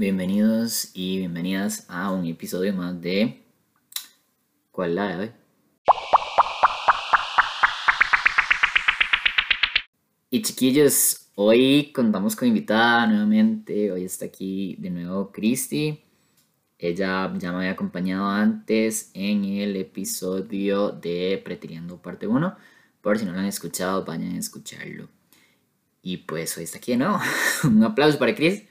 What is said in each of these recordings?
Bienvenidos y bienvenidas a un episodio más de ¿Cuál la de hoy? Y chiquillos, hoy contamos con invitada nuevamente. Hoy está aquí de nuevo Cristi. Ella ya me había acompañado antes en el episodio de Pretiriendo parte 1. Por si no lo han escuchado, vayan a escucharlo. Y pues hoy está aquí nuevo. Un aplauso para Cris.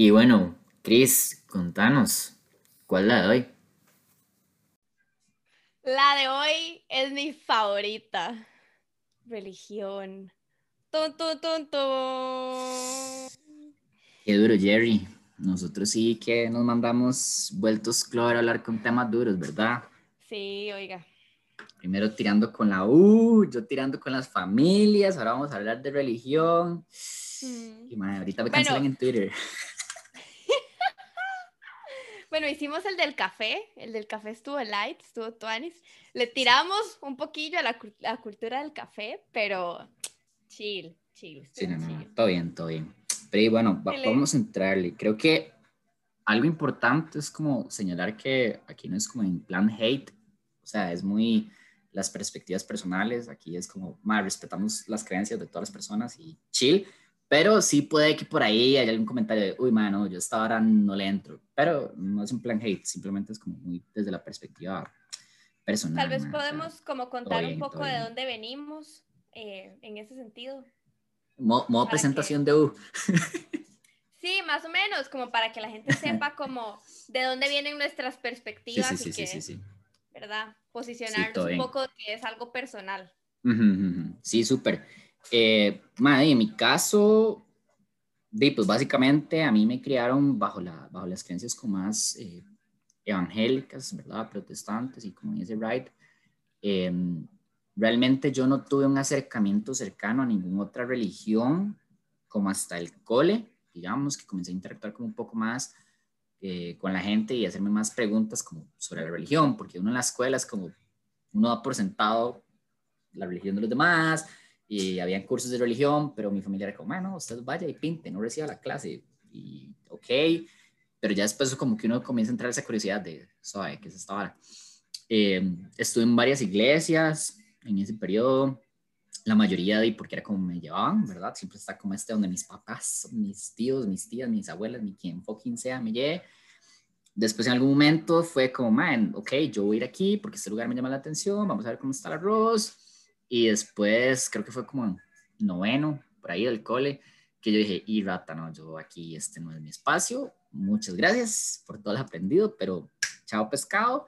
Y bueno, Cris, contanos, ¿cuál es la de hoy? La de hoy es mi favorita. Religión. Tun, tun, tun, tun. Qué duro, Jerry. Nosotros sí que nos mandamos vueltos cloro a hablar con temas duros, ¿verdad? Sí, oiga. Primero tirando con la U, yo tirando con las familias, ahora vamos a hablar de religión. Mm. Y ahorita me Bueno. cancelan en Twitter. Bueno, hicimos el del café. El del café estuvo light, estuvo tuanis. Le tiramos un poquillo a la, la cultura del café, pero chill, chill. Sí, no, no, chill. todo bien, todo bien. Pero y bueno, va- vamos a entrarle. Creo que algo importante es como señalar que aquí no es como en plan hate, o sea, es muy las perspectivas personales, aquí es como, más respetamos las creencias de todas las personas y chill, pero sí puede que por ahí haya algún comentario de, uy, mano, yo esta hora no le entro, pero no es un plan hate, simplemente es como muy desde la perspectiva personal. Tal vez podemos como contar bien, un poco de dónde venimos eh, en ese sentido. mo- modo para presentación de U. Sí, más o menos, como para que la gente sepa como de dónde vienen nuestras Sí, perspectivas sí, y sí, sí, que, sí, sí. ¿verdad? Posicionarnos un poco que es algo personal. Sí, súper. Eh, mae, en mi caso, pues básicamente a mí me criaron bajo, la, bajo las creencias como más eh, evangélicas, ¿verdad? Protestantes y como en ese right. Em, realmente yo no tuve un acercamiento cercano a ninguna otra religión como hasta el cole, digamos, que comencé a interactuar como un poco más eh, con la gente y hacerme más preguntas como sobre la religión, porque uno en la escuela es como, uno da por sentado la religión de los demás, y habían cursos de religión, pero mi familia era como, bueno, usted vaya y pinte, no reciba la clase, y ok, pero ya después como que uno comienza a entrar esa curiosidad de, ¿sabe qué es esta vara? Eh, estuve en varias iglesias en ese periodo, la mayoría de, porque era como me llevaban, ¿verdad? Siempre está como este donde mis papás, mis tíos, mis tías, mis abuelas, ni quien fucking sea me lleve. Después en algún momento fue como, man, ok, yo voy a ir aquí porque este lugar me llama la atención, vamos a ver cómo está el arroz. Y después creo que fue como en noveno, por ahí del cole, que yo dije, y rata, no, yo aquí, este no es mi espacio, muchas gracias por todo lo aprendido, pero chao pescado.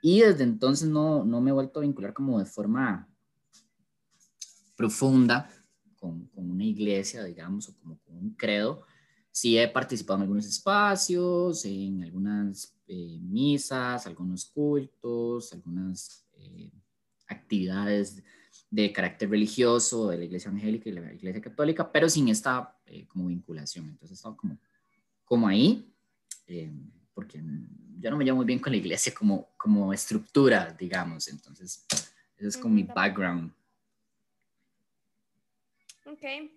Y desde entonces no, no me he vuelto a vincular como de forma profunda con, con una iglesia, digamos, o como con un credo. Sí he participado en algunos espacios, en algunas eh, misas, algunos cultos, algunas eh, actividades de carácter religioso de la iglesia evangélica y la iglesia católica, pero sin esta eh, como vinculación. Entonces he estado como, como ahí, eh, porque yo no me llevo muy bien con la iglesia como, como estructura, digamos. Entonces, ese es como mi background. Ok.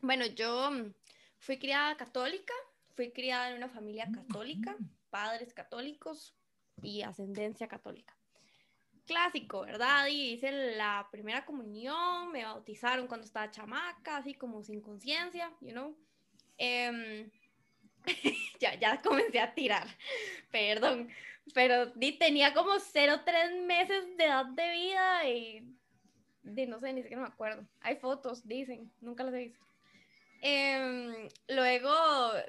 Bueno, yo mm, fui criada católica, fui criada en una familia católica, padres católicos y ascendencia católica. Clásico, ¿verdad? Y hice la primera comunión, me bautizaron cuando estaba chamaca, así como sin conciencia, you know. Em, ya, ya comencé a tirar, perdón, pero tenía como 0,3 meses de edad de vida y de no sé, ni siquiera me acuerdo. Hay fotos, dicen, nunca las he visto. Em, luego,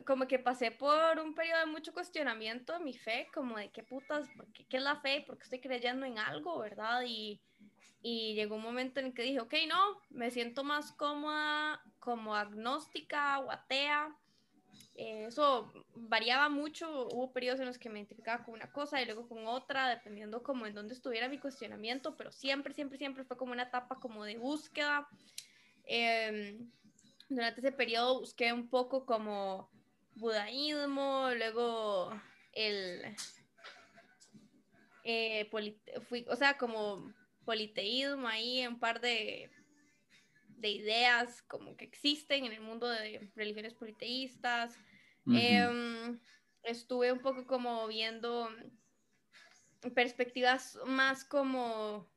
como que pasé por un periodo de mucho cuestionamiento de mi fe, como de qué putas, qué, qué es la fe, porque estoy creyendo en algo, ¿verdad? Y, y llegó un momento en el que dije, ok, no, me siento más cómoda como agnóstica o atea. Eh, eso variaba mucho, hubo periodos en los que me identificaba con una cosa y luego con otra, dependiendo como en dónde estuviera mi cuestionamiento, pero siempre, siempre, siempre fue como una etapa como de búsqueda. Em, durante ese periodo busqué un poco como budaísmo, luego el, eh, polite- fui, o sea, como politeísmo ahí, un par de, de ideas como que existen en el mundo de religiones politeístas. Em, estuve un poco como viendo perspectivas más como,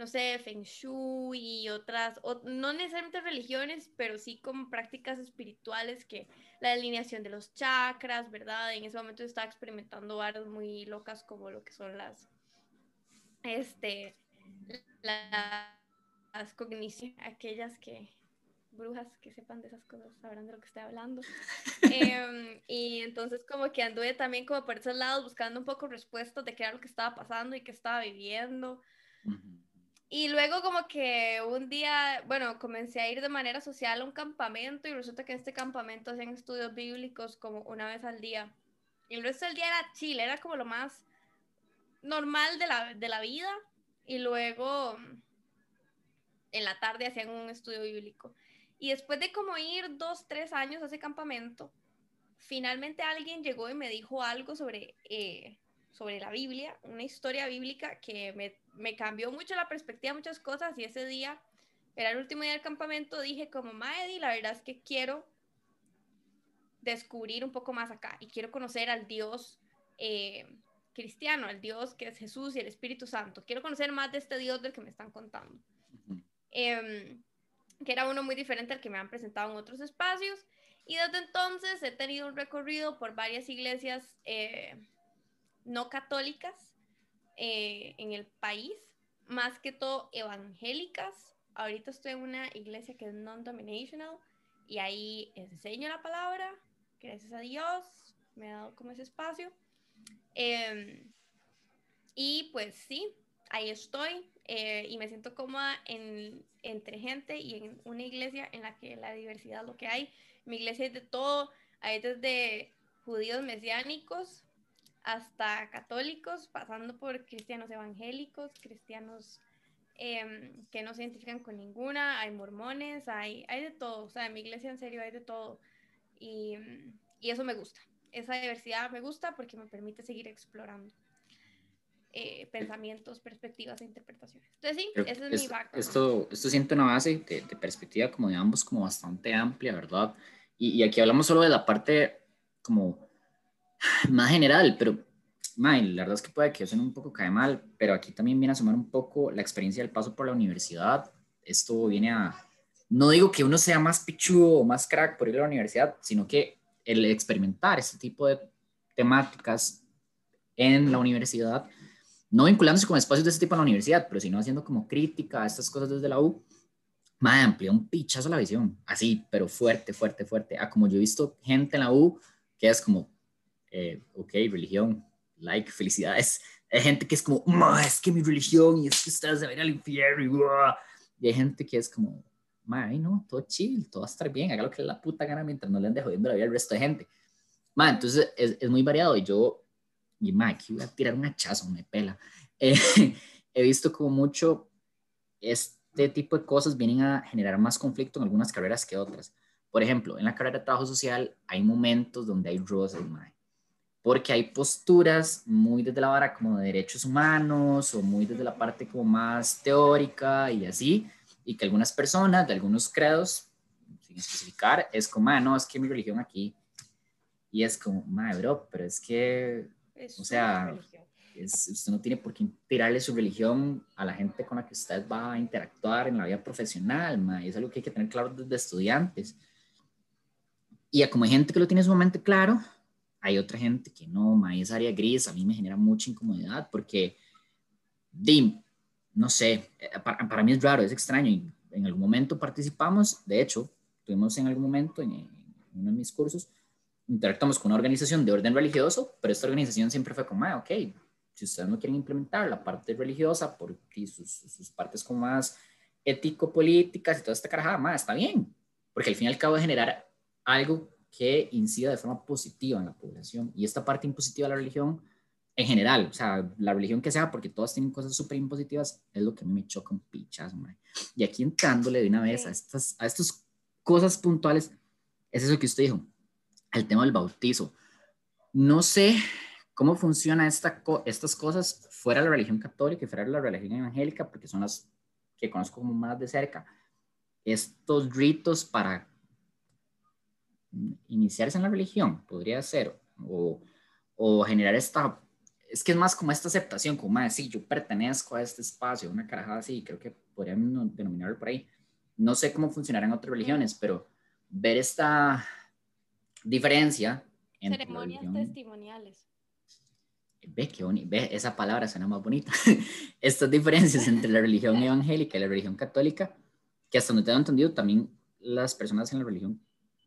no sé, Feng Shui y otras, no necesariamente religiones, pero sí como prácticas espirituales que la alineación de los chakras, ¿verdad? En ese momento estaba experimentando varas muy locas como lo que son las, este, las cogniciones, aquellas que brujas que sepan de esas cosas sabrán de lo que estoy hablando. Em, y entonces como que anduve también como por esos lados buscando un poco respuestas de qué era lo que estaba pasando y qué estaba viviendo. Y luego como que un día, bueno, comencé a ir de manera social a un campamento y resulta que en este campamento hacían estudios bíblicos como una vez al día. Y el resto del día era chile, era como lo más normal de la, de la vida. Y luego en la tarde hacían un estudio bíblico. Y después de como ir dos, tres años a ese campamento, finalmente alguien llegó y me dijo algo sobre, eh, sobre la Biblia, una historia bíblica que me, me cambió mucho la perspectiva de muchas cosas y ese día, era el último día del campamento, dije como, Maedi, la verdad es que quiero descubrir un poco más acá y quiero conocer al Dios eh, cristiano, al Dios que es Jesús y el Espíritu Santo. Quiero conocer más de este Dios del que me están contando que era uno muy diferente al que me han presentado en otros espacios. Y desde entonces he tenido un recorrido por varias iglesias eh, no católicas eh, en el país, más que todo evangélicas. Ahorita estoy en una iglesia que es non-dominational y ahí enseño la palabra, gracias a Dios, me ha dado como ese espacio. Em, y pues sí, ahí estoy eh, y me siento cómoda en, entre gente y en una iglesia en la que la diversidad lo que hay. Mi iglesia es de todo, hay desde judíos mesiánicos hasta católicos, pasando por cristianos evangélicos, cristianos em, que no se identifican con ninguna, hay mormones, hay, hay de todo, o sea, en mi iglesia en serio hay de todo. Y, y eso me gusta, esa diversidad me gusta porque me permite seguir explorando. Eh, pensamientos, perspectivas e interpretaciones. Entonces, sí, ese es mi background. Esto, esto siente una base de, perspectiva como de ambos, como bastante amplia, ¿verdad? Y, y, aquí hablamos solo de la parte como más general, pero man, la verdad es que puede que suene un poco cae mal, pero aquí también viene a sumar un poco la experiencia del paso por la universidad. Esto viene a, no digo que uno sea más pichudo o más crack por ir a la universidad, sino que el experimentar este tipo de temáticas en la universidad no vinculándose con espacios de ese tipo en la universidad, pero sino haciendo como crítica a estas cosas desde la U, me amplió un pichazo la visión, así, pero fuerte, fuerte, fuerte. Ah, como yo he visto gente en la U que es como, eh, ok, religión, like, felicidades. Hay gente que es como, es que mi religión y es que ustedes deben ir al infierno. Y, hay gente que es como, ay, no, todo chill, todo va a estar bien, haga lo que le la puta gana mientras no le ande jodiendo la vida al resto de gente. Ma, entonces es, es muy variado y yo y ma, aquí voy a tirar un hachazo, me pela. Eh, he visto como mucho este tipo de cosas vienen a generar más conflicto en algunas carreras que otras. Por ejemplo, en la carrera de trabajo social hay momentos donde hay roces, ma, porque hay posturas muy desde la vara como de derechos humanos o muy desde la parte como más teórica y así, y que algunas personas de algunos credos, sin especificar, es como, ah, no, es que mi religión aquí, y es como, madre, bro, pero es que o sea, usted no tiene por qué tirarle su religión a la gente con la que usted va a interactuar en la vida profesional, ma, y es algo que hay que tener claro desde estudiantes. Y como hay gente que lo tiene sumamente claro, hay otra gente que no, ma, esa área gris a mí me genera mucha incomodidad porque, dim, no sé, eh, para, para, mí es raro, es extraño. En algún momento participamos, de hecho, tuvimos en algún momento en, en uno de mis cursos, interactuamos con una organización de orden religioso, pero esta organización siempre fue como, ah, ok, si ustedes no quieren implementar la parte religiosa por sus, sus partes como más ético-políticas y toda esta carajada, más está bien, porque al fin y al cabo de generar algo que incida de forma positiva en la población. Y esta parte impositiva de la religión, en general, o sea, la religión que sea, porque todas tienen cosas súper impositivas, es lo que a mí me choca un pichazo, Y aquí entrándole de una vez a estas, a estas cosas puntuales, es eso que usted dijo, al tema del bautizo. No sé cómo funciona esta, estas cosas fuera de la religión católica y fuera de la religión evangélica, porque son las que conozco como más de cerca. estos ritos para iniciarse en la religión, podría ser, o, o generar esta, es que es más como esta aceptación, como más decir, yo pertenezco a este espacio, una carajada así, creo que podrían denominarlo por ahí. No sé cómo funcionará en otras religiones, pero ver esta diferencia entre ceremonias testimoniales. Ve, qué ve, esa palabra suena más bonita. Estas diferencias entre la religión evangélica y la religión católica, que hasta donde tengo entendido, también las personas en la religión,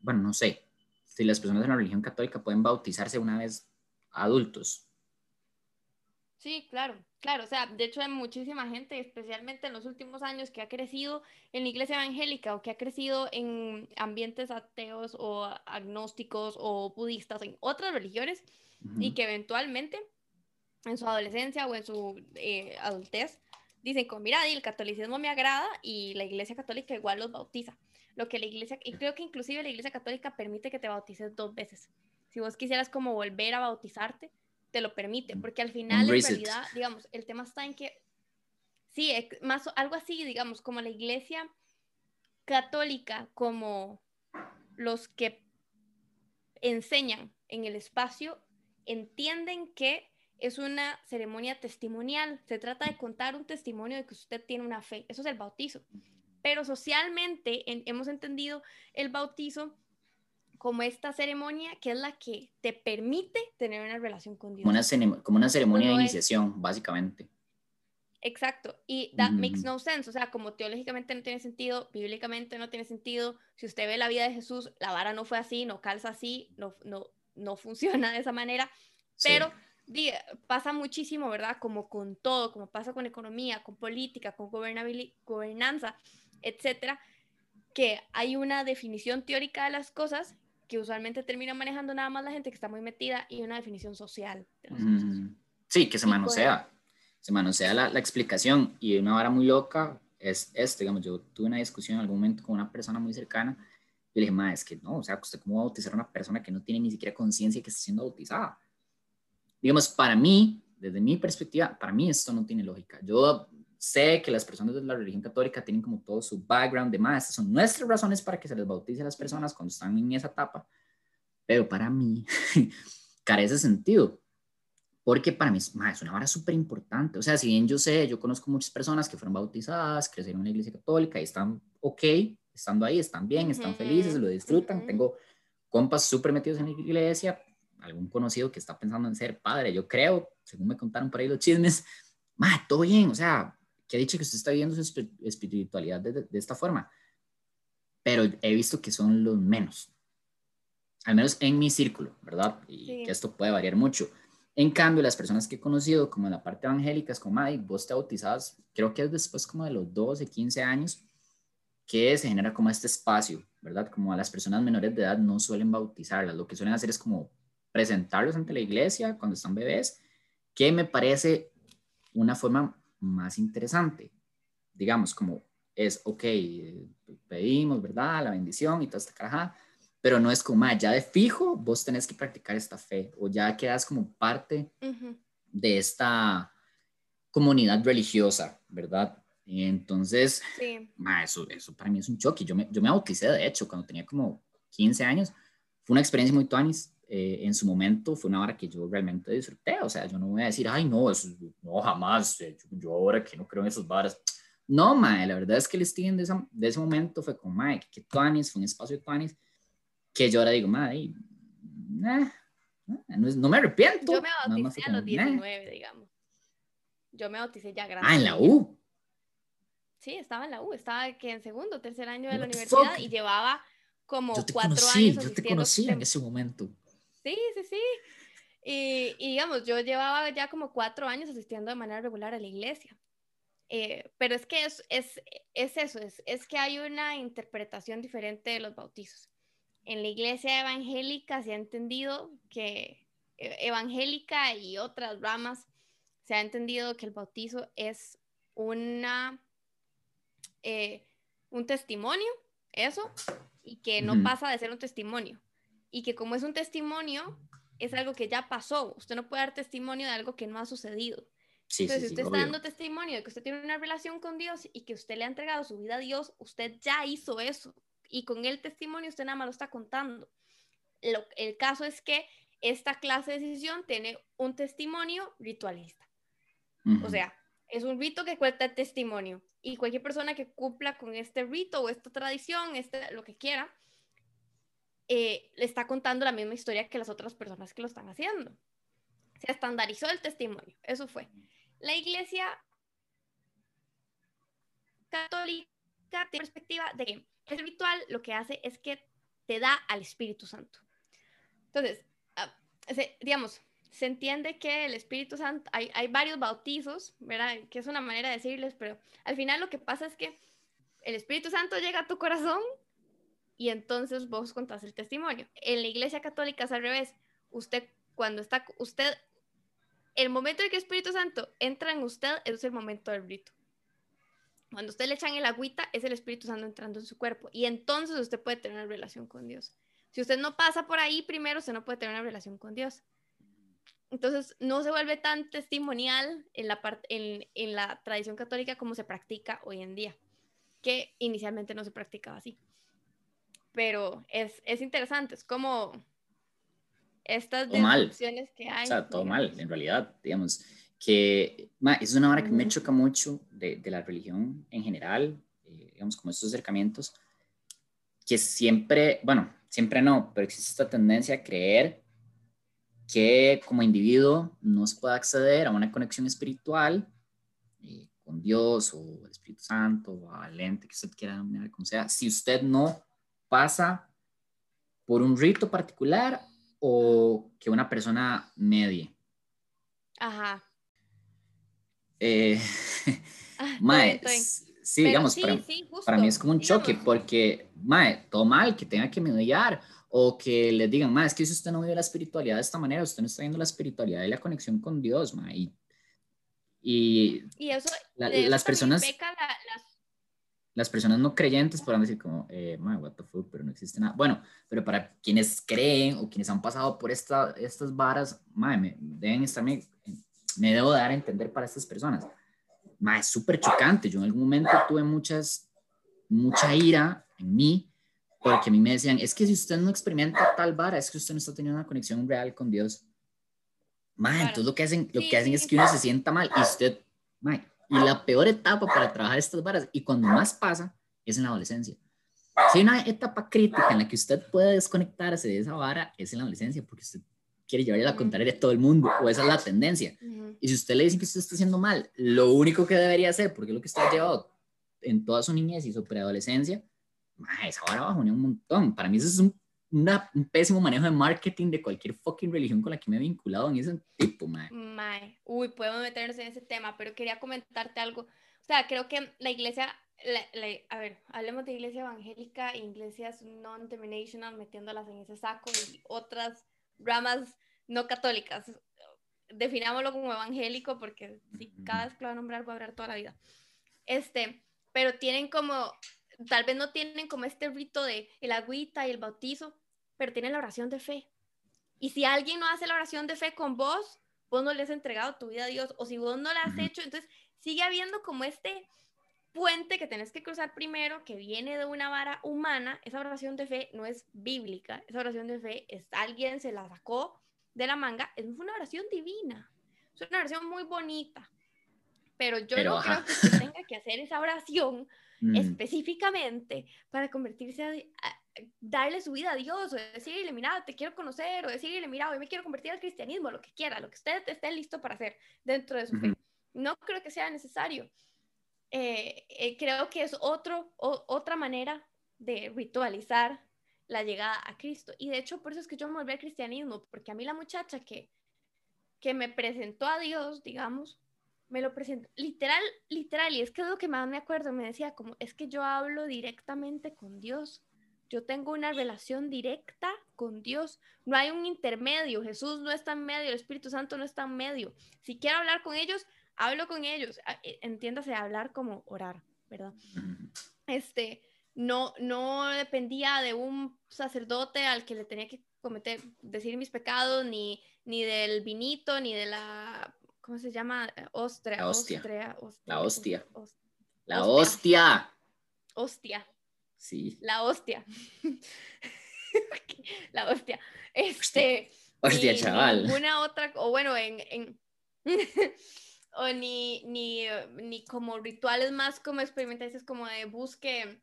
bueno, no sé, si las personas en la religión católica pueden bautizarse una vez adultos. Sí, claro, claro. O sea, de hecho hay muchísima gente, especialmente en los últimos años, que ha crecido en la iglesia evangélica o que ha crecido en ambientes ateos o agnósticos o budistas, en otras religiones, y que eventualmente en su adolescencia o en su eh, adultez, dicen como, mira, el catolicismo me agrada y la iglesia católica igual los bautiza. Lo que la iglesia, y creo que inclusive la iglesia católica permite que te bautices dos veces. Si vos quisieras como volver a bautizarte, te lo permite, porque al final en realidad, digamos, el tema está en que, sí, más algo así, digamos, como la iglesia católica, como los que enseñan en el espacio, entienden que es una ceremonia testimonial. Se trata de contar un testimonio de que usted tiene una fe. Eso es el bautizo. Pero socialmente hemos entendido el bautizo como esta ceremonia que es la que te permite tener una relación con Dios. como una ceremonia de iniciación, básicamente. Exacto, y that makes no sense, o sea, como teológicamente no tiene sentido, bíblicamente no tiene sentido, si usted ve la vida de Jesús, la vara no fue así, no calza así, no, no, no funciona de esa manera, pero pasa muchísimo, ¿verdad? Como con todo, como pasa con economía, con política, con gobernanza, etcétera, que hay una definición teórica de las cosas que usualmente termina manejando nada más la gente que está muy metida y una definición social de las cosas. Mm, sí, que se manosea, se manosea la, la, explicación y una vara muy loca es esto, digamos, yo tuve una discusión en algún momento con una persona muy cercana y le dije, ma, es que no, o sea, ¿usted cómo va a bautizar a una persona que no tiene ni siquiera conciencia que está siendo bautizada? digamos, para mí, desde mi perspectiva, para mí esto no tiene lógica. Yo sé que las personas de la religión católica tienen como todo su background de más, son nuestras razones para que se les bautice a las personas cuando están en esa etapa, pero para mí carece sentido, porque para mí es, es una vara súper importante. O sea, si bien yo sé, yo conozco muchas personas que fueron bautizadas, crecieron en la iglesia católica y están ok, estando ahí, están bien, están felices, lo disfrutan. Tengo compas súper metidos en la iglesia, algún conocido que está pensando en ser padre, yo creo, según me contaron por ahí los chismes, ma, todo bien, o sea, que ha dicho que usted está viviendo su espiritualidad de, de, esta forma, pero he visto que son los menos, al menos en mi círculo, ¿verdad? Y que esto puede variar mucho. En cambio, las personas que he conocido, como en la parte evangélica, es como, ay, vos te bautizabas, creo que es después como de los 12, 15 años, que se genera como este espacio, ¿verdad? Como a las personas menores de edad no suelen bautizarlas, lo que suelen hacer es como presentarlos ante la iglesia cuando están bebés, que me parece una forma más interesante. Digamos, como es, ok, pedimos, ¿verdad? La bendición y toda esta carajada, pero no es como, ya de fijo, vos tenés que practicar esta fe o ya quedas como parte de esta comunidad religiosa, ¿verdad? Y entonces, eso, eso para mí es un choque. Yo me, yo me bauticé, de hecho, cuando tenía como 15 años. Fue una experiencia muy tuanis eh, en su momento fue una hora que yo realmente disfruté. O sea, yo no voy a decir, ay, no, eso, no, jamás, eh, yo, ahora que no creo en esas varas. No, mae, la verdad es que el Steven de, de ese momento fue como, mae, que tuanis, fue un espacio de tuanis, que yo ahora digo, mae, no, no, me arrepiento. Yo me bauticé a los 19, digamos. Yo me bauticé ya grande. Ah, en la U. Sí, estaba en la U, estaba que en segundo, tercer año de la universidad y llevaba como cuatro años. Yo te conocí en ese momento. Sí, sí, sí. Y, digamos, yo llevaba ya como cuatro años asistiendo de manera regular a la iglesia. Eh, pero es que es, es, es eso, es, es, que hay una interpretación diferente de los bautizos. En la iglesia evangélica se ha entendido que eh, evangélica y otras ramas se ha entendido que el bautizo es una eh, un testimonio, eso, y que no pasa de ser un testimonio y que como es un testimonio, es algo que ya pasó. Usted no puede dar testimonio de algo que no ha sucedido. Sí, Entonces, sí, si sí, usted está obvio. dando testimonio de que usted tiene una relación con Dios y que usted le ha entregado su vida a Dios, usted ya hizo eso. Y con el testimonio usted nada más lo está contando. Lo- el caso es que esta clase de decisión tiene un testimonio ritualista. O sea, es un rito que cuenta el testimonio. Y cualquier persona que cumpla con este rito o esta tradición, este, lo que quiera, eh, le está contando la misma historia que las otras personas que lo están haciendo. Se estandarizó el testimonio. Eso fue. La iglesia católica tiene perspectiva de que el ritual lo que hace es que te da al Espíritu Santo. Entonces, ah, digamos, se entiende que el Espíritu Santo, hay, hay varios bautizos, ¿verdad? Que es una manera de decirles, pero al final lo que pasa es que el Espíritu Santo llega a tu corazón y entonces vos contás el testimonio. En la iglesia católica es al revés. Usted, cuando está, usted, el momento en que el Espíritu Santo entra en usted es el momento del rito. Cuando usted le echan el agüita, es el Espíritu Santo entrando en su cuerpo. Y entonces usted puede tener una relación con Dios. Si usted no pasa por ahí primero, usted no puede tener una relación con Dios. Entonces, no se vuelve tan testimonial en la, en, en la tradición católica como se practica hoy en día, que inicialmente no se practicaba así. Pero es, es interesante, es como estas disrupciones que hay. O sea, todo digamos. mal, en realidad, digamos, que ma, es una hora que me Ujú. choca mucho de, de la religión en general, eh, digamos, como estos acercamientos, que siempre, bueno, siempre no, pero existe esta tendencia a creer que como individuo no se puede acceder a una conexión espiritual eh, con Dios o el Espíritu Santo o al ente que usted quiera denominar, como sea, si usted no pasa por un rito particular o que una persona medie. Ajá. Eh, Ah, mae, sí, Pero digamos, sí, para, sí, para mí es como un choque digamos. porque, mae, todo mal que tenga que mediar o que les digan, mae, es que si usted no vive la espiritualidad de esta manera, usted no está viendo la espiritualidad y la conexión con Dios, mae. Y, y Y eso, la- eso las personas peca la- las las personas no creyentes podrán decir como, eh, "Ma, what the fuck, pero no existe nada. Bueno, pero para quienes creen o quienes han pasado por esta, estas varas, ma, me, deben estarme, me debo dar a entender para estas personas. Ma, es súper chocante. Yo en algún momento tuve muchas, mucha ira en mí porque a mí me decían, es que si usted no experimenta tal vara, es que usted no está teniendo una conexión real con Dios. Ma, Claro. entonces lo que hacen, lo Sí, que hacen sí, es que uno se sienta mal y usted, ma, y la peor etapa para trabajar estas varas, y cuando más pasa, es en la adolescencia. Si hay una etapa crítica en la que usted puede desconectarse de esa vara, es en la adolescencia, porque usted quiere llevarle la contraria a todo el mundo, o esa es la tendencia. Y si usted le dicen que usted está haciendo mal, lo único que debería hacer, porque es lo que usted ha llevado en toda su niñez y su preadolescencia, esa vara bajó un montón. Para mí eso es un, una- un pésimo manejo de marketing de cualquier fucking religión con la que me he vinculado en ese tipo, ma. Mae, uy, podemos meternos en ese tema, pero quería comentarte algo. O sea, creo que la iglesia, la- la- a ver, hablemos de iglesia evangélica e iglesias non-denominational, metiéndolas en ese saco y otras ramas no católicas. Definámoslo como evangélico porque si cada vez que lo voy a nombrar voy a hablar toda la vida. Este, pero tienen como, tal vez no tienen como este rito de el agüita y el bautizo, pero tienen la oración de fe. Y si alguien no hace la oración de fe con vos, vos no le has entregado tu vida a Dios, o si vos no la has hecho, entonces sigue habiendo como este puente que tenés que cruzar primero, que viene de una vara humana, esa oración de fe no es bíblica, esa oración de fe es alguien se la sacó de la manga, es una oración divina, es una oración muy bonita, pero yo Pero, no ajá. creo que usted tenga que hacer esa oración Mm, específicamente para convertirse a, a- darle su vida a Dios o decirle, mira, te quiero conocer o decirle, mira, hoy me quiero convertir al cristianismo, lo que quiera, lo que usted esté listo para hacer dentro de su fe. Ujú. No creo que sea necesario. Eh, eh, creo que es otro, o- otra manera de ritualizar la llegada a Cristo. Y de hecho, por eso es que yo me volví al cristianismo, porque a mí la muchacha que, que me presentó a Dios, digamos, me lo presentó, literal, literal, y es que es lo que más me acuerdo, me decía como, es que yo hablo directamente con Dios, yo tengo una relación directa con Dios, no hay un intermedio, Jesús no está en medio, el Espíritu Santo no está en medio, si quiero hablar con ellos, hablo con ellos, A- eh, entiéndase, hablar como orar, ¿verdad? este, no, no dependía de un sacerdote al que le tenía que cometer, decir mis pecados, ni, ni del vinito, ni de la ¿cómo se llama? Ostria. La hostia. Ostria, ostria, La hostia. host- La Hostia. hostia. Sí. La hostia. la hostia. Este. Hostia, ni chaval. Ninguna otra, o bueno, en. en o ni, ni, ni como rituales más como experimentales, como de busque,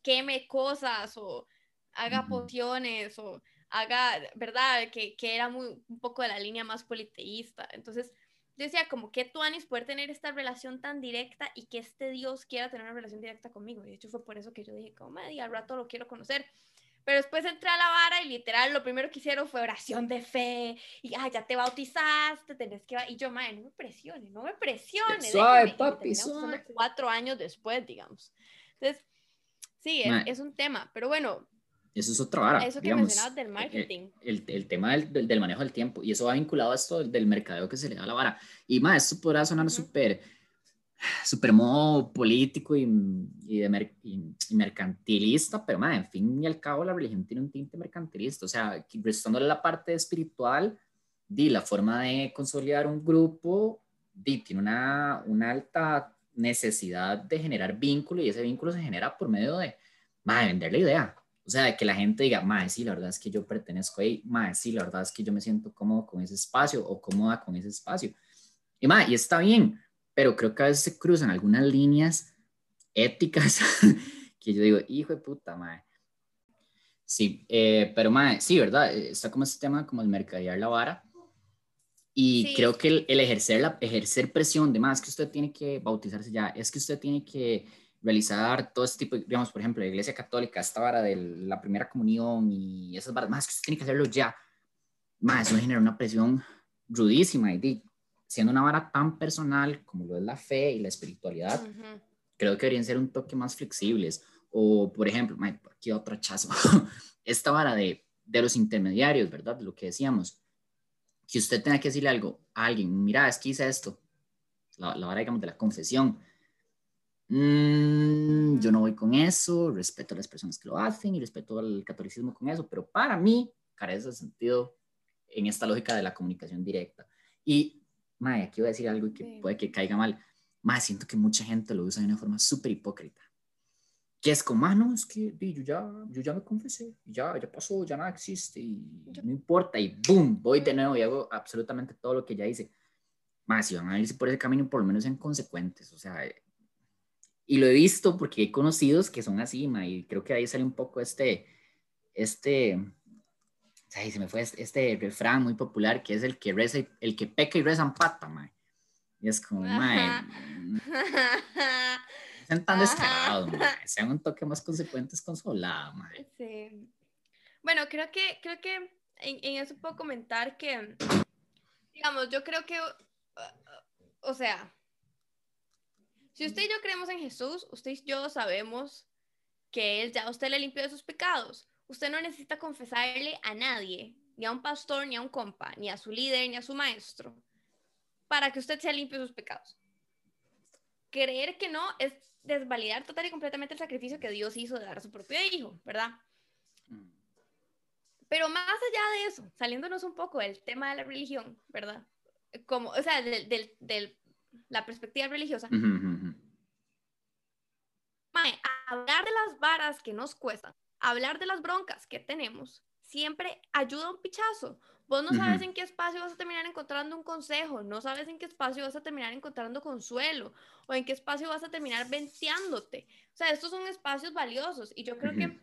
queme cosas o haga pociones o haga, ¿verdad? Que, que era muy, un poco de la línea más politeísta. Entonces, decía, como que tú, Anis, poder tener esta relación tan directa y que este Dios quiera tener una relación directa conmigo. De hecho, fue por eso que yo dije, como, "Madre, al rato lo quiero conocer. Pero después entré a la vara y literal lo primero que hicieron fue oración de fe. Y ah, ya te bautizaste, tenés que. ba-". Y yo, madre, no me presione, no me presione. Suave, déjeme". Y papi, suave. Cuatro años después, digamos. Entonces, sí, es, es un tema. Pero bueno, Eso es otra vara. eso que digamos, mencionabas del eh, marketing. El, el tema del, del, del manejo del tiempo. Y eso va vinculado a esto del, del mercadeo que se le da a la vara. Y más, esto podrá sonar Ujú. súper súper modo político y, y, de mer- y- y mercantilista, pero más, en fin y al cabo la religión tiene un tinte mercantilista, o sea, restándole la parte espiritual, di, la forma de consolidar un grupo, di, tiene una, una alta necesidad de generar vínculo y ese vínculo se genera por medio de, más, de vender la idea, o sea, de que la gente diga, más, sí, la verdad es que yo pertenezco ahí, más, sí, la verdad es que yo me siento cómodo con ese espacio o cómoda con ese espacio. Y, más, y está bien, pero creo que a veces se cruzan algunas líneas éticas que yo digo, hijo de puta, madre. Sí, eh, pero madre, sí, ¿verdad? Eh, Está como este tema como el mercadear la vara. Y Sí. creo que el, el ejercer, la, ejercer presión de más, que usted tiene que bautizarse ya, es que usted tiene que realizar todo este tipo, de- digamos, por ejemplo, la Iglesia Católica, esta vara de la primera comunión y esas varas, más que usted tiene que hacerlo ya. Más, eso genera una presión rudísima y siendo una vara tan personal como lo es la fe y la espiritualidad, Ujú. creo que deberían ser un toque más flexibles. O, por ejemplo, por aquí otro chazo, esta vara de, de los intermediarios, ¿verdad? De lo que decíamos, que usted tenga que decirle algo a alguien, mira, es que hice esto, la, la vara, digamos, de la confesión. Mm, yo no voy con eso, respeto a las personas que lo hacen y respeto al catolicismo con eso, pero para mí carece de sentido en esta lógica de la comunicación directa. Y, mae, aquí voy a decir algo que Sí. puede que caiga mal. Más siento que mucha gente lo usa de una forma súper hipócrita. Que es como, ah, no, es que di, yo, ya, yo ya me confesé, ya, ya pasó, ya nada existe y Yo- no importa. Y boom, voy de nuevo y hago absolutamente todo lo que ya hice. Más, si van a irse por ese camino, por lo menos sean consecuentes. O sea, y lo he visto porque he conocidos que son así, ma, y creo que ahí sale un poco este, este, ay, se me fue este, este refrán muy popular que es el que reza, el que peca y reza empata, ma. Y es como, ma, Ajá. mm, sean tan descarados, ma, sean un toque más consecuentes con su lado, ma. Sí. Bueno, creo que, creo que en, en eso puedo comentar que, digamos, yo creo que, o sea, si usted y yo creemos en Jesús, usted y yo sabemos que Él ya a usted le limpió de sus pecados. Usted no necesita confesarle a nadie, ni a un pastor, ni a un compa, ni a su líder, ni a su maestro, para que usted sea limpio de sus pecados. Creer que no es desvalidar total y completamente el sacrificio que Dios hizo de dar a su propio hijo, ¿verdad? Pero más allá de eso, saliéndonos un poco del tema de la religión, ¿verdad? Como, o sea, de, de- de la perspectiva religiosa, ujú. Mae, hablar de las varas que nos cuestan, hablar de las broncas que tenemos, siempre ayuda un pichazo. Vos no sabes Ujú. en qué espacio vas a terminar encontrando un consejo, no sabes en qué espacio vas a terminar encontrando consuelo o en qué espacio vas a terminar venteándote. O sea, estos son espacios valiosos y yo creo que Ujú.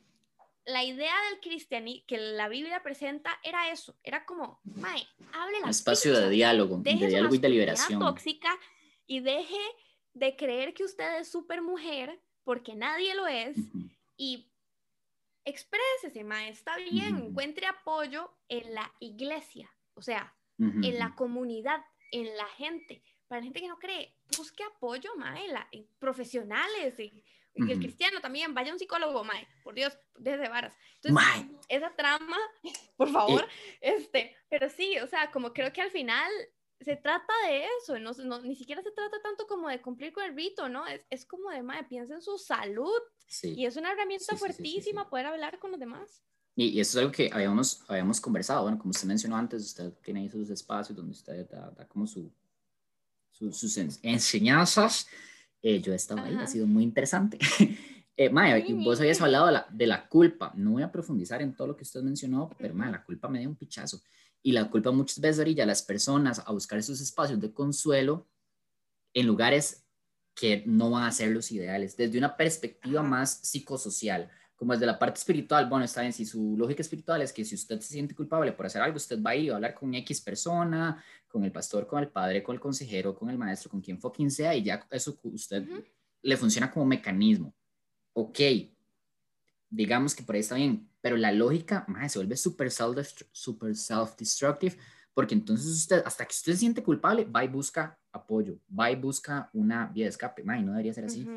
la idea del cristianismo que la Biblia presenta era eso, era como, mae, hable la espacio de diálogo, de diálogo y de liberación. tóxica y deje de creer que usted es súper mujer porque nadie lo es y exprésese, mae, está bien, encuentre apoyo en la iglesia, o sea, en la comunidad, en la gente. Para la gente que no cree, busque apoyo, mae, en la- en profesionales, y, y el cristiano también, vaya a un psicólogo, mae, por Dios, desde varas. Entonces, Mae. esa trama, por favor, este, pero sí, o sea, como creo que al final se trata de eso, no, no- ni siquiera se trata tanto como de cumplir con el rito, ¿no? Es, es como de, mae, piensa en su salud Sí. y es una herramienta Sí, sí, sí, fuertísima poder hablar con los demás. Y, eso es algo que habíamos, habíamos conversado, bueno, como usted mencionó antes, usted tiene ahí sus espacios donde usted da, como su, sus enseñanzas. Eh, yo he estado ahí, ha sido muy interesante. eh, Maya, vos habías hablado de la, de la, culpa. No voy a profundizar en todo lo que usted mencionó, pero Maya, la culpa me dio un pichazo. Y la culpa muchas veces orilla a las personas a buscar esos espacios de consuelo en lugares que no van a ser los ideales, desde una perspectiva más psicosocial, como desde la parte espiritual, bueno, está bien, si su lógica espiritual es que si usted se siente culpable por hacer algo, usted va a ir a hablar con X persona, con el pastor, con el padre, con el consejero, con el maestro, con quien fucking sea, y ya eso usted le funciona como mecanismo. Ok, digamos que por ahí está bien, pero la lógica se vuelve súper self-destructive porque entonces usted, hasta que usted se siente culpable, va y busca apoyo, va y busca una vía de escape. no debería ser así.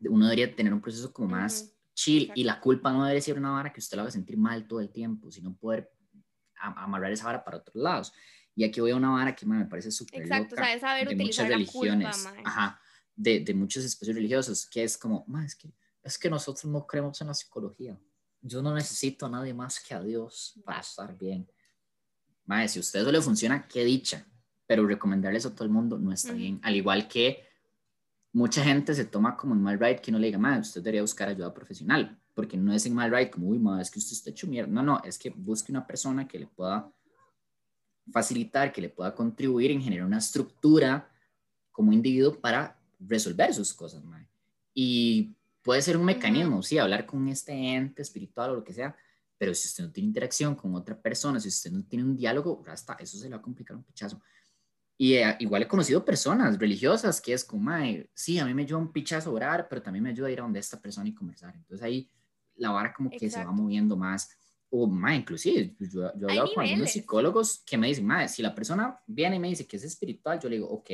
Uno debería tener un proceso como más chill y la culpa no debe ser una vara que usted la haga sentir mal todo el tiempo, sino poder amarrar esa vara para otros lados. Y aquí voy a una vara que me parece súper Exacto, loca, o sea, saber de muchas religiones, ajá, de, de, muchos espacios religiosos, que es como, es que, es que nosotros no creemos en la psicología. Yo no necesito a nadie más que a Dios para estar bien. Mae, si a usted eso le funciona, qué dicha. Pero recomendarles a todo el mundo no está bien. Al igual que mucha gente se toma como un mal ride que no le diga, usted debería buscar ayuda profesional. Porque no es en mal ride como, uy, mae, es que usted está hecho mierda. No, no, es que busque una persona que le pueda facilitar, que le pueda contribuir en generar una estructura como individuo para resolver sus cosas, mae. Y puede ser un mecanismo, sí, hablar con este ente espiritual o lo que sea, pero si usted no tiene interacción con otra persona, si usted no tiene un diálogo, hasta eso se le va a complicar un pichazo. Y eh, igual he conocido personas religiosas que es como, sí, a mí me ayuda un pichazo a orar, pero también me ayuda a ir a donde esta persona y conversar. Entonces ahí la vara como que se va moviendo más. O, ma, inclusive, yo, yo he hablado con algunos psicólogos que me dicen, ma, si la persona viene y me dice que es espiritual, yo le digo, ok,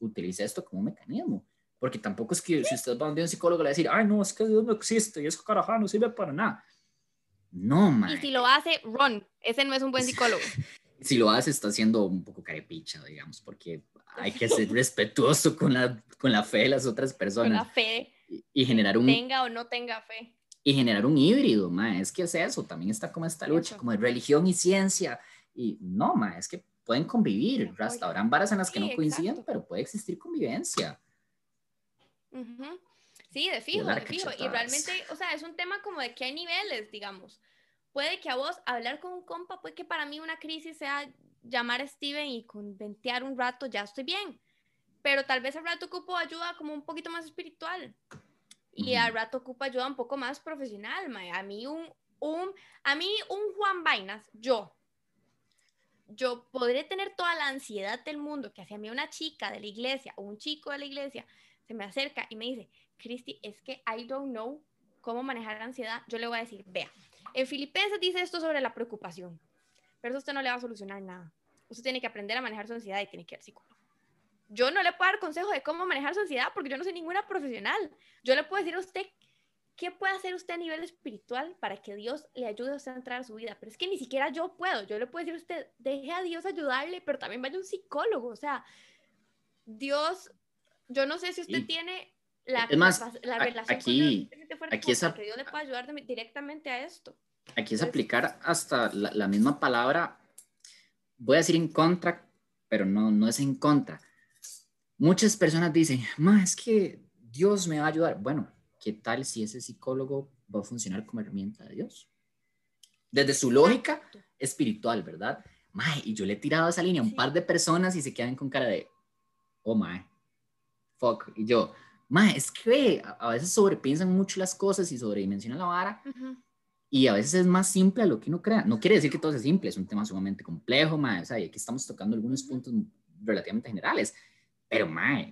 utilice esto como un mecanismo. Porque tampoco es que si usted va a un psicólogo le va a decir, ay, no, es que Dios no existe y eso carajo no sirve para nada. No, man. Y si lo hace, Ron, ese no es un buen psicólogo. si lo hace, está siendo un poco carepicha, digamos, porque hay que ser respetuoso con la, con la fe de las otras personas. Con la fe. Y, generar un... Tenga o no tenga fe. Y generar un híbrido, ma, es que es eso, también está como esta lucha, como de religión y ciencia. Y no, ma, es que pueden convivir, hasta habrán varas en las que no coinciden, pero puede existir convivencia. Sí, de fijo, de fijo. Y realmente, o sea, es un tema como de que hay niveles, digamos. Puede que a vos hablar con un compa, puede que para mí una crisis sea llamar a Steven y conventear un rato, ya estoy bien. Pero tal vez al rato ocupo ayuda como un poquito más espiritual. Y al rato ocupo ayuda un poco más profesional. A mí un, un, a mí un Juan Vainas, yo, yo podré tener toda la ansiedad del mundo que hacia mí una chica de la iglesia o un chico de la iglesia se me acerca y me dice, Cristi, es que I don't know cómo manejar la ansiedad, yo le voy a decir, vea, en Filipenses dice esto sobre la preocupación, pero eso usted no le va a solucionar nada. Usted tiene que aprender a manejar su ansiedad y tiene que ir psicólogo. Yo no le puedo dar consejo de cómo manejar su ansiedad porque yo no soy ninguna profesional. Yo le puedo decir a usted qué puede hacer usted a nivel espiritual para que Dios le ayude a usted a entrar a su vida. Pero es que ni siquiera yo puedo. Yo le puedo decir a usted, deje a Dios ayudarle, pero también vaya un psicólogo. O sea, Dios, yo no sé si usted tiene la, es más, la, relación aquí, aquí es que Dios le puede ayudar directamente a esto. Aquí es aplicar hasta la, misma palabra, voy a decir en contra, pero no, no es en contra. Muchas personas dicen, ma, es que Dios me va a ayudar. Bueno, ¿qué tal si ese psicólogo va a funcionar como herramienta de Dios? Desde su lógica espiritual, ¿verdad? Ma, y yo le he tirado esa línea a un par de personas y se quedan con cara de, oh, my, fuck. Y yo, ma, es que a, veces sobrepiensan mucho las cosas y sobredimensionan la vara. Y a veces es más simple a lo que uno crea. No quiere decir que todo sea simple, es un tema sumamente complejo, ma, o sea, y aquí estamos tocando algunos puntos relativamente generales. Pero, ma,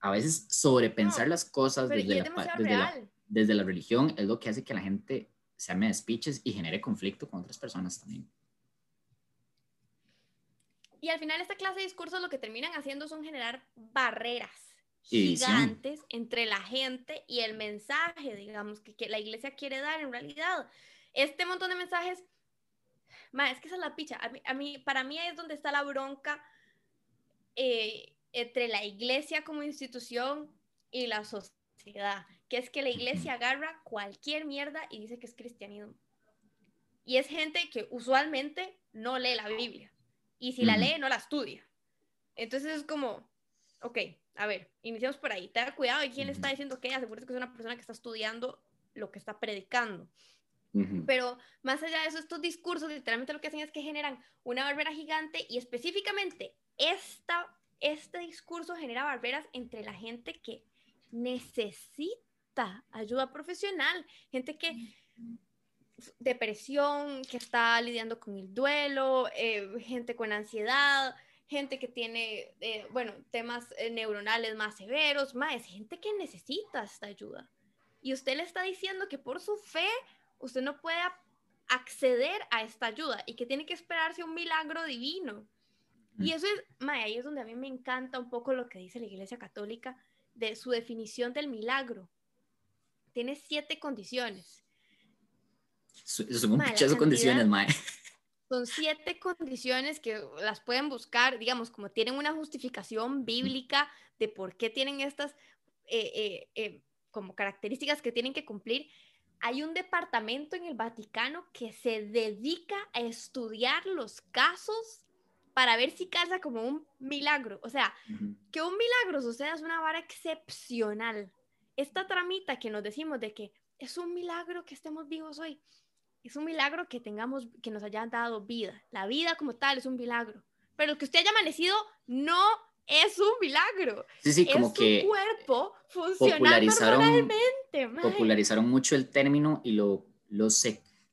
a veces sobrepensar las cosas desde la, desde, la, religión es lo que hace que la gente se arme de speeches y genere conflicto con otras personas también. Y al final esta clase de discursos lo que terminan haciendo son generar barreras gigantes entre la gente y el mensaje, digamos, que, que, la iglesia quiere dar en realidad. Este montón de mensajes, ma, es que esa es la picha. A mí, para mí es donde está la bronca eh, entre la iglesia como institución y la sociedad, que es que la iglesia agarra cualquier mierda y dice que es cristianismo. Y es gente que usualmente no lee la Biblia. Y si la lee, no la estudia. Entonces es como, ok, a ver, iniciamos por ahí. Tenga cuidado de quién le está diciendo que asegúrese que es una persona que está estudiando lo que está predicando. Pero más allá de eso, estos discursos literalmente lo que hacen es que generan una barbera gigante y específicamente esta, este discurso genera barberas entre la gente que necesita ayuda profesional, gente que depresión, que está lidiando con el duelo, eh, gente con ansiedad, gente que tiene, eh, bueno, temas eh, neuronales más severos, más gente que necesita esta ayuda. Y usted le está diciendo que por su fe usted no puede acceder a esta ayuda y que tiene que esperarse un milagro divino. Y mm. eso es, mae, ahí es donde a mí me encanta un poco lo que dice la Iglesia Católica de su definición del milagro. Tiene siete condiciones. Son un de condiciones, mae. Son siete condiciones que las pueden buscar, digamos, como tienen una justificación bíblica de por qué tienen estas eh, eh, eh, como características que tienen que cumplir. Hay un departamento en el Vaticano que se dedica a estudiar los casos para ver si casa como un milagro. O sea, que un milagro suceda es una vara excepcional. Esta tramita que nos decimos de que es un milagro que estemos vivos hoy es un milagro que tengamos, que nos hayan dado vida. La vida como tal es un milagro. Pero que usted haya amanecido no es un milagro. Sí, sí, como que cuerpo normalmente. Popularizaron mucho el término y lo, lo,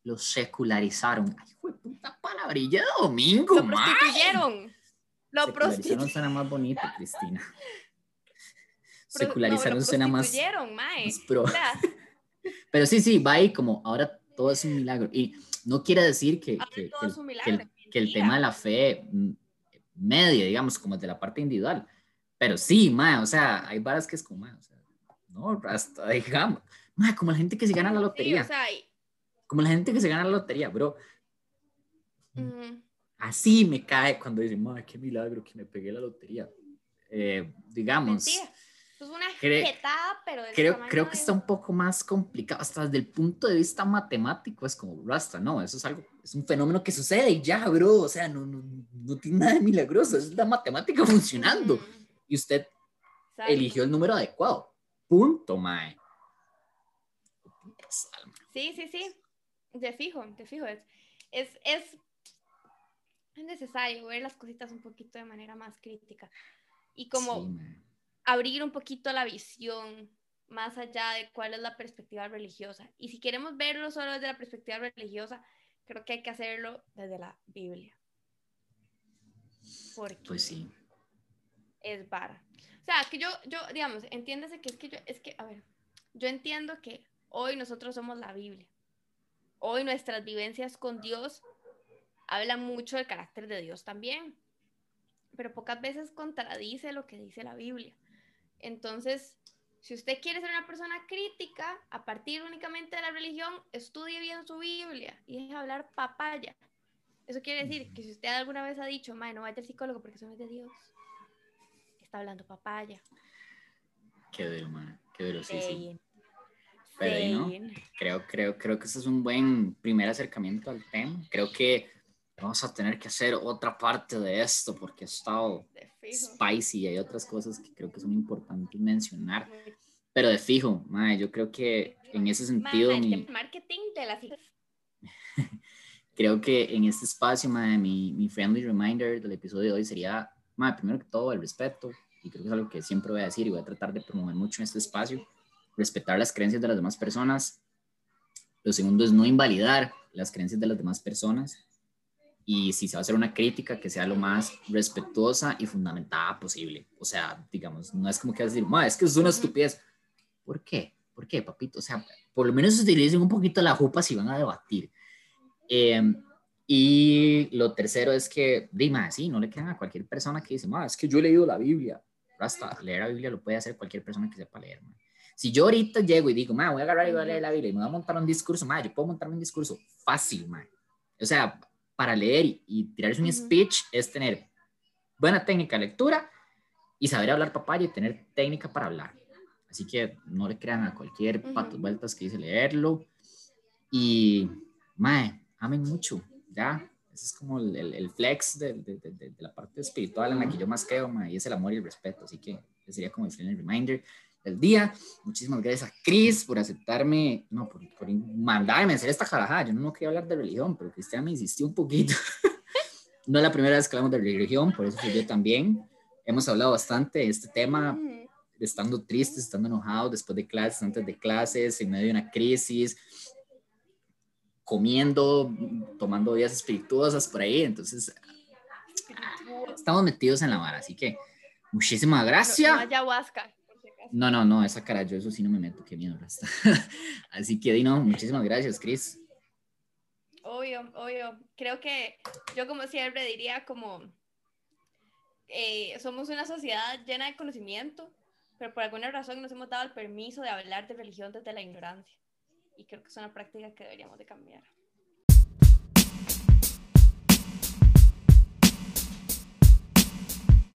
lo secularizaron. Ay, fue puta palabrilla de domingo, Lo prostituyeron. Lo prostituyeron. suena más bonito, Cristina. Secularizaron suena más, más pro. Pero sí, sí, va ahí como ahora todo es un milagro. Y no quiere decir que, que, que, el, tema de la fe mm, media, digamos, como de la parte individual. Pero sí, ma, o sea, hay varas que es como, o sea, no, hasta, digamos, ma, como la gente que se gana la lotería. Como la gente que se gana la lotería, bro. Así me cae cuando dicen, ma, qué milagro que me pegué la lotería. Eh, digamos. Es una jetada, pero creo, creo que está un poco más complicado, hasta desde el punto de vista matemático, es como Rasta, no, eso es algo, es un fenómeno que sucede y ya, bro, o sea, no, no, no tiene nada de milagroso, es la matemática funcionando. Y usted eligió el número adecuado. Punto, mae. Sí, sí, sí, te fijo, te fijo, es, es, es necesario ver las cositas un poquito de manera más crítica. Y como abrir un poquito la visión más allá de cuál es la perspectiva religiosa. Y si queremos verlo solo desde la perspectiva religiosa, creo que hay que hacerlo desde la Biblia. Porque pues sí. Es vara. O sea, que yo, yo, digamos, entiéndase que es que yo, es que, a ver, yo entiendo que hoy nosotros somos la Biblia. Hoy nuestras vivencias con Dios hablan mucho del carácter de Dios también, pero pocas veces contradice lo que dice la Biblia. Entonces, si usted quiere ser una persona crítica, a partir únicamente de la religión, estudie bien su Biblia y deje hablar papaya. Eso quiere decir que si usted alguna vez ha dicho, Mae, no vaya al psicólogo porque eso no es de Dios, está hablando papaya. Qué duro, man. Qué duro, sí, sí. Pero, ¿no? Creo, creo, creo que ese es un buen primer acercamiento al tema. Creo que vamos a tener que hacer otra parte de esto porque ha estado spicy y hay otras cosas que creo que son importantes mencionar. Pero de fijo, yo creo que en ese sentido... mi... marketing de las creo que en este espacio, mi, mi friendly reminder del episodio de hoy sería, primero que todo, el respeto. Y creo que es algo que siempre voy a decir y voy a tratar de promover mucho en este espacio. Respetar las creencias de las demás personas. Lo segundo es no invalidar las creencias de las demás personas y si se va a hacer una crítica, que sea lo más respetuosa y fundamentada posible. O sea, digamos, no es como que decir, es que es una estupidez. ¿Por qué? ¿Por qué, papito? O sea, por lo menos utilicen un poquito la jupa si van a debatir. Em, y lo tercero es que, dime, sí, no le quedan a cualquier persona que dice, es que yo he leído la Biblia. Hasta leer la Biblia lo puede hacer cualquier persona que sepa leer. Si yo ahorita llego y digo, voy a agarrar y voy a leer la Biblia y me voy a montar un discurso, ma, yo puedo montar un discurso fácil, ma. O sea, para leer y, tirarse un speech es tener buena técnica de lectura y saber hablar papaya y tener técnica para hablar. Así que no le crean a cualquier pato vueltas que dice leerlo. Y, mae, amen mucho, ya. Ese es como el, el, flex de, de, de, la parte espiritual en la que yo más creo, ma, y es el amor y el respeto. Así que ese sería como el final reminder del día. Muchísimas gracias a Chris por aceptarme, no, por, por mandarme a hacer esta carajada. Yo no quería hablar de religión, pero Cristian me insistió un poquito. no es la primera vez que hablamos de religión, por eso yo también. Hemos hablado bastante de este tema estando tristes, estando enojados después de clases, antes de clases, en medio de una crisis, comiendo, tomando vidas espirituosas por ahí. Entonces, estamos metidos en la vara. Así que muchísimas gracias. No, ayahuasca. No, no, no, esa cara, yo eso sí no me meto, qué miedo. Así que, Dino, muchísimas gracias, Chris. Obvio, obvio. Creo que yo como siempre diría como eh, somos una sociedad llena de conocimiento pero por alguna razón nos hemos dado el permiso de hablar de religión desde la ignorancia. Y creo que es una práctica que deberíamos de cambiar.